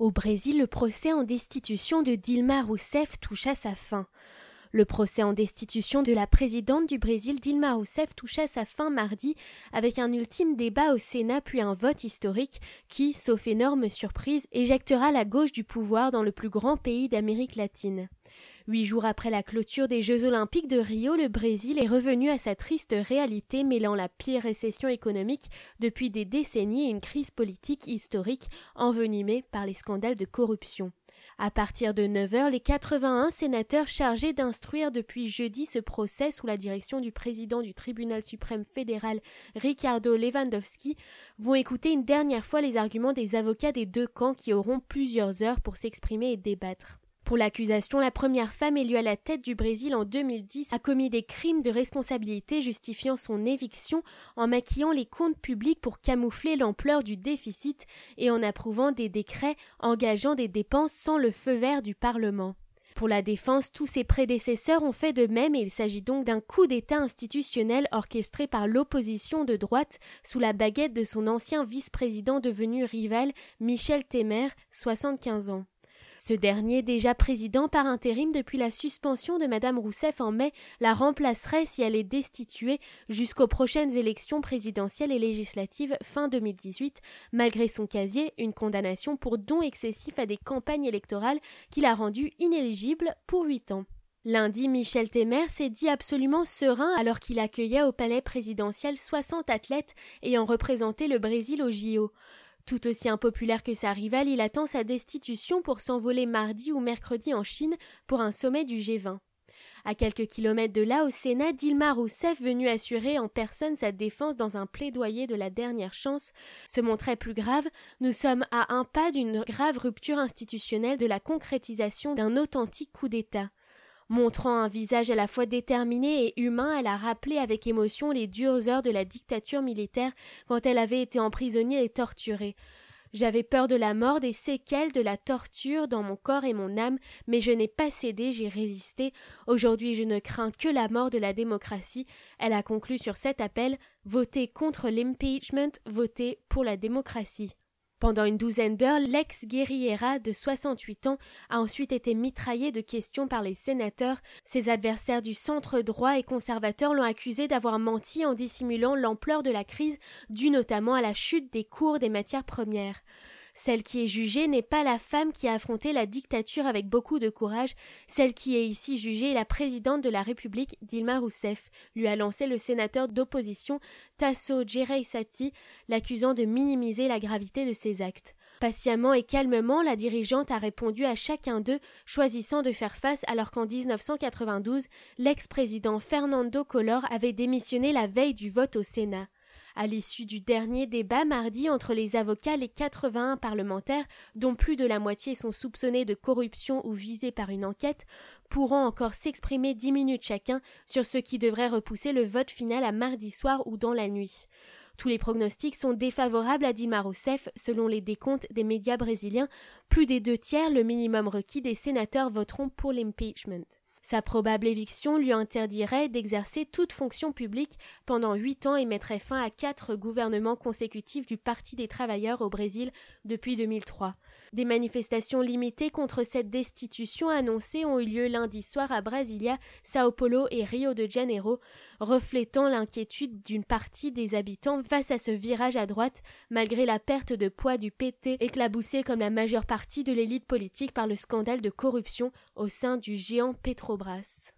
Au Brésil, le procès en destitution de Dilma Rousseff touche à sa fin. Le procès en destitution de la présidente du Brésil, Dilma Rousseff, toucha sa fin mardi avec un ultime débat au Sénat puis un vote historique qui, sauf énorme surprise, éjectera la gauche du pouvoir dans le plus grand pays d'Amérique latine. Huit jours après la clôture des Jeux olympiques de Rio, le Brésil est revenu à sa triste réalité mêlant la pire récession économique depuis des décennies et une crise politique historique envenimée par les scandales de corruption. À partir de 9 heures, les 81 sénateurs chargés d'instruire depuis jeudi ce procès sous la direction du président du tribunal suprême fédéral Ricardo Lewandowski vont écouter une dernière fois les arguments des avocats des deux camps qui auront plusieurs heures pour s'exprimer et débattre. Pour l'accusation, la première femme élue à la tête du Brésil en 2010 a commis des crimes de responsabilité justifiant son éviction en maquillant les comptes publics pour camoufler l'ampleur du déficit et en approuvant des décrets engageant des dépenses sans le feu vert du Parlement. Pour la défense, tous ses prédécesseurs ont fait de même et il s'agit donc d'un coup d'État institutionnel orchestré par l'opposition de droite sous la baguette de son ancien vice-président devenu rival Michel Temer, 75 ans. Ce dernier, déjà président par intérim depuis la suspension de Madame Rousseff en mai, la remplacerait si elle est destituée jusqu'aux prochaines élections présidentielles et législatives fin 2018, malgré son casier, une condamnation pour don excessif à des campagnes électorales qui l'a rendu inéligible pour huit ans. Lundi, Michel Temer s'est dit absolument serein alors qu'il accueillait au palais présidentiel 60 athlètes ayant représenté le Brésil au JO. Tout aussi impopulaire que sa rivale, il attend sa destitution pour s'envoler mardi ou mercredi en Chine pour un sommet du G20. À quelques kilomètres de là, au Sénat, Dilma Rousseff, venue assurer en personne sa défense dans un plaidoyer de la dernière chance, se montrait plus grave. Nous sommes à un pas d'une grave rupture institutionnelle de la concrétisation d'un authentique coup d'État. Montrant un visage à la fois déterminé et humain, elle a rappelé avec émotion les dures heures de la dictature militaire quand elle avait été emprisonnée et torturée. J'avais peur de la mort, des séquelles de la torture dans mon corps et mon âme, mais je n'ai pas cédé, j'ai résisté. Aujourd'hui je ne crains que la mort de la démocratie. Elle a conclu sur cet appel Votez contre l'impeachment, votez pour la démocratie. Pendant une douzaine d'heures, l'ex-guerriera de 68 ans a ensuite été mitraillé de questions par les sénateurs. Ses adversaires du centre droit et conservateur l'ont accusé d'avoir menti en dissimulant l'ampleur de la crise due notamment à la chute des cours des matières premières. Celle qui est jugée n'est pas la femme qui a affronté la dictature avec beaucoup de courage, celle qui est ici jugée est la présidente de la République, Dilma Rousseff, lui a lancé le sénateur d'opposition Tasso Gereissati, l'accusant de minimiser la gravité de ses actes. Patiemment et calmement, la dirigeante a répondu à chacun d'eux, choisissant de faire face alors qu'en 1992, l'ex-président Fernando Collor avait démissionné la veille du vote au Sénat. À l'issue du dernier débat mardi entre les avocats, les 81 parlementaires, dont plus de la moitié sont soupçonnés de corruption ou visés par une enquête, pourront encore s'exprimer dix minutes chacun sur ce qui devrait repousser le vote final à mardi soir ou dans la nuit. Tous les pronostics sont défavorables à Dilma Rousseff, selon les décomptes des médias brésiliens. Plus des deux tiers, le minimum requis des sénateurs, voteront pour l'impeachment. Sa probable éviction lui interdirait d'exercer toute fonction publique pendant huit ans et mettrait fin à quatre gouvernements consécutifs du Parti des travailleurs au Brésil depuis 2003. Des manifestations limitées contre cette destitution annoncée ont eu lieu lundi soir à Brasilia, Sao Paulo et Rio de Janeiro, reflétant l'inquiétude d'une partie des habitants face à ce virage à droite, malgré la perte de poids du PT éclaboussé comme la majeure partie de l'élite politique par le scandale de corruption au sein du géant Petrobras.